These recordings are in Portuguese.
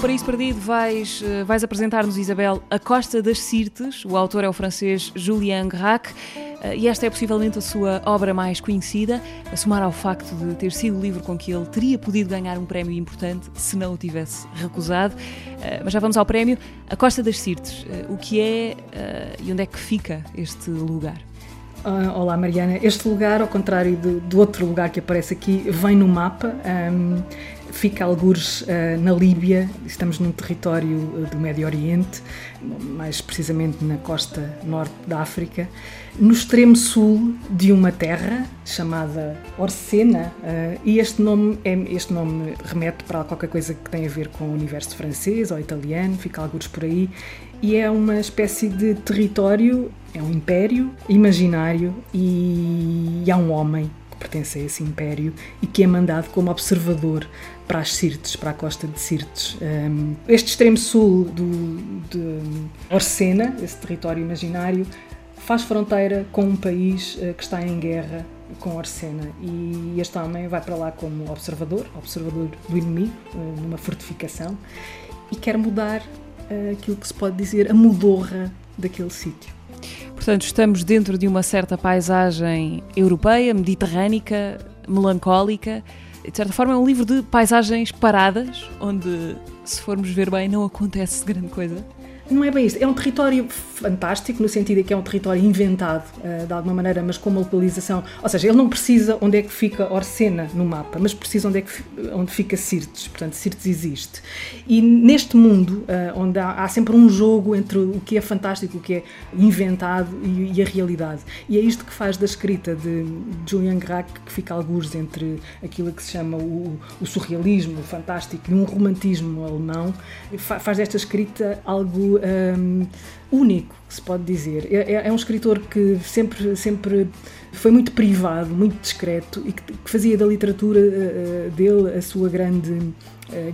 Paraíso Perdido vais, eh, vais apresentar-nos, Isabel, A Costa das Sirtes. O autor é o francês Julien Gracq eh, e esta é possivelmente a sua obra mais conhecida, a somar ao facto de ter sido o livro com que ele teria podido ganhar um prémio importante se não o tivesse recusado. Eh, mas já vamos ao prémio. A Costa das Sirtes, o que é e onde é que fica este lugar? Uh, olá Mariana, este lugar, ao contrário do, do, outro lugar que aparece aqui, vem no mapa, um, fica algures uh, na Líbia, estamos num território uh, do Médio Oriente, mais precisamente na costa norte da África, no extremo sul de uma terra chamada Orcena, e este nome, é, este nome remete para qualquer coisa que tem a ver com o universo francês ou italiano, fica algures por aí, e é uma espécie de território, é um império imaginário e há um homem pertence a esse império e que é mandado como observador para as Sirtes, para a costa de Sirtes. Um, este extremo sul do, de Orcena, esse território imaginário, faz fronteira com um país uh, que está em guerra com Orcena e este homem vai para lá como observador, observador do inimigo, uh, numa fortificação e quer mudar aquilo que se pode dizer a mudorra daquele sítio. Portanto, estamos dentro de uma certa paisagem europeia, mediterrânica, melancólica. De certa forma, é um livro de paisagens paradas, onde, se formos ver bem, não acontece grande coisa. Não é bem isso. É um território fantástico, no sentido de que é um território inventado, uh, de alguma maneira, mas com uma localização. Ou seja, ele não precisa onde é que fica Orcena no mapa, mas precisa onde, é que, onde fica Sirtes. Portanto, Sirtes existe. E neste mundo, uh, onde há, há, sempre um jogo entre o que é fantástico, o que é inventado e, e a realidade. E é isto que faz da escrita de Julian Gracq, que fica alguns entre aquilo que se chama o, o surrealismo, o fantástico e um romantismo alemão, faz desta escrita algo um, único, se pode dizer. É, é, é, um escritor que sempre, sempre foi muito privado, muito discreto e que, que fazia da literatura uh, dele a sua grande uh,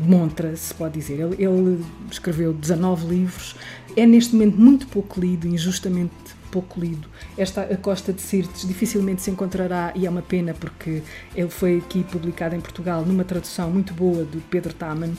montra, se pode dizer. Ele, ele escreveu 19 livros, é neste momento muito pouco lido, injustamente pouco lido. Esta A Costa de Sirtes dificilmente se encontrará, e é uma pena porque ele foi aqui publicado em Portugal numa tradução muito boa do Pedro Taman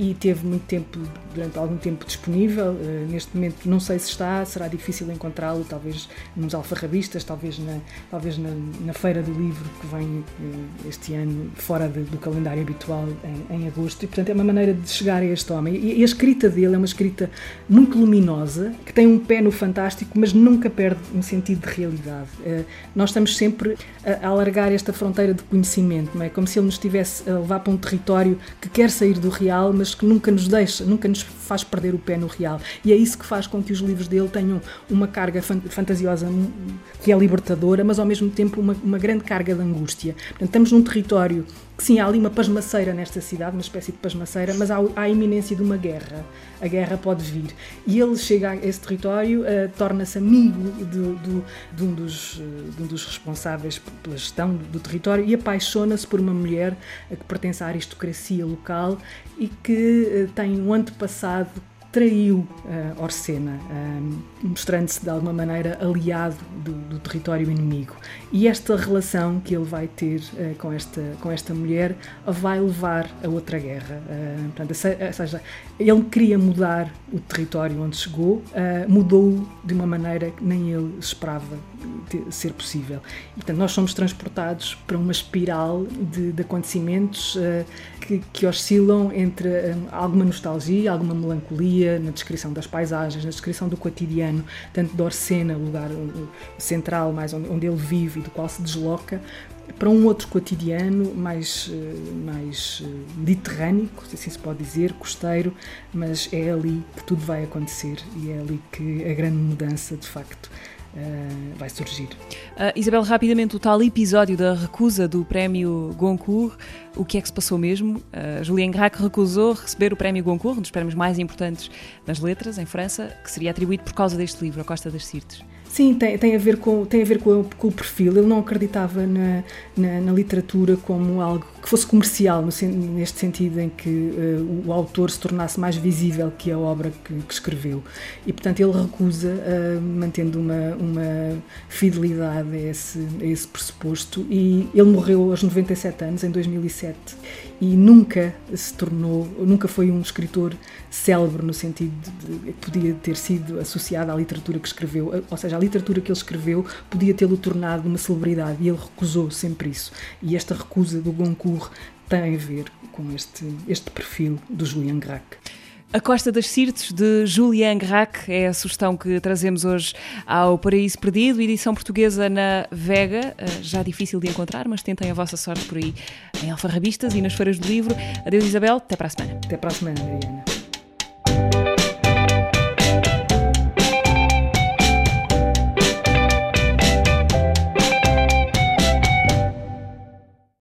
e teve muito tempo, durante algum tempo disponível. Uh, neste momento não sei se está, será difícil encontrá-lo, talvez nos alfarrabistas, talvez na, talvez na, na Feira do Livro que vem uh, este ano, fora de, do calendário habitual, em, em, agosto. E portanto é uma maneira de chegar a este homem. E, e a escrita dele é uma escrita muito luminosa, que tem um pé no fantástico, mas nunca perde um sentido de realidade. Uh, nós estamos sempre a, alargar esta fronteira de conhecimento, não é? Como se ele nos estivesse a levar para um território que quer sair do real, mas que nunca nos deixa, nunca nos faz perder o pé no real. E é isso que faz com que os livros dele tenham uma carga fantasiosa que é libertadora, mas ao mesmo tempo uma, uma grande carga de angústia. Portanto, estamos num território que sim, há ali uma pasmaceira nesta cidade, uma espécie de pasmaceira, mas há, há a iminência de uma guerra. A guerra pode vir. E ele chega a esse território, uh, torna-se amigo de, de, de, um dos, de um dos responsáveis pela gestão do, do território e apaixona-se por uma mulher que pertence à aristocracia local e que uh, tem um antepassado traiu uh, Orcena, uh, mostrando-se de alguma maneira aliado do, do, território inimigo. E esta relação que ele vai ter uh, com, esta, com esta mulher vai levar a outra guerra. portanto, ou seja, ele queria mudar o território onde chegou, mudou de uma maneira que nem ele esperava ser possível. E, portanto, nós somos transportados para uma espiral de, de acontecimentos que, que, oscilam entre alguma nostalgia, alguma melancolia na descrição das paisagens, na descrição do cotidiano, tanto de Orcena, o lugar central mais onde, ele vive e do qual se desloca, para um outro cotidiano mais, eh, mais eh, mediterrâneo, se assim se pode dizer, costeiro, mas é ali que tudo vai acontecer e é ali que a grande mudança de facto Uh, vai surgir. Uh, Isabel, rapidamente, o tal episódio da recusa do prémio Goncourt, o que é que se passou mesmo? Uh, Julien Gracq recusou receber o prémio Goncourt, um dos prémios mais importantes das letras em França, que seria atribuído por causa deste livro, A Costa das Sirtes. Sim, tem, tem a ver, com, tem a ver com, com o perfil. Ele não acreditava na, na, na, literatura como algo que fosse comercial, no, neste sentido em que uh, o autor se tornasse mais visível que a obra que, que escreveu. E, portanto, ele recusa, uh, mantendo uma, uma fidelidade a esse, a esse pressuposto. E ele morreu aos 97 anos, em 2007, e nunca se tornou, nunca foi um escritor célebre no sentido de que podia ter sido associado à literatura que escreveu, ou seja, literatura que ele escreveu podia tê-lo tornado uma celebridade e ele recusou sempre isso. E esta recusa do Goncourt tem a ver com este, este perfil do Julian Gracq. A Costa das Sirtes, de Julian Gracq, é a sugestão que trazemos hoje ao Paraíso Perdido, edição portuguesa na Vega, eh, já difícil de encontrar, mas tentem a vossa sorte por aí em alfarrabistas e nas feiras do livro. Adeus Isabel, até para a semana. Até para a semana, Mariana.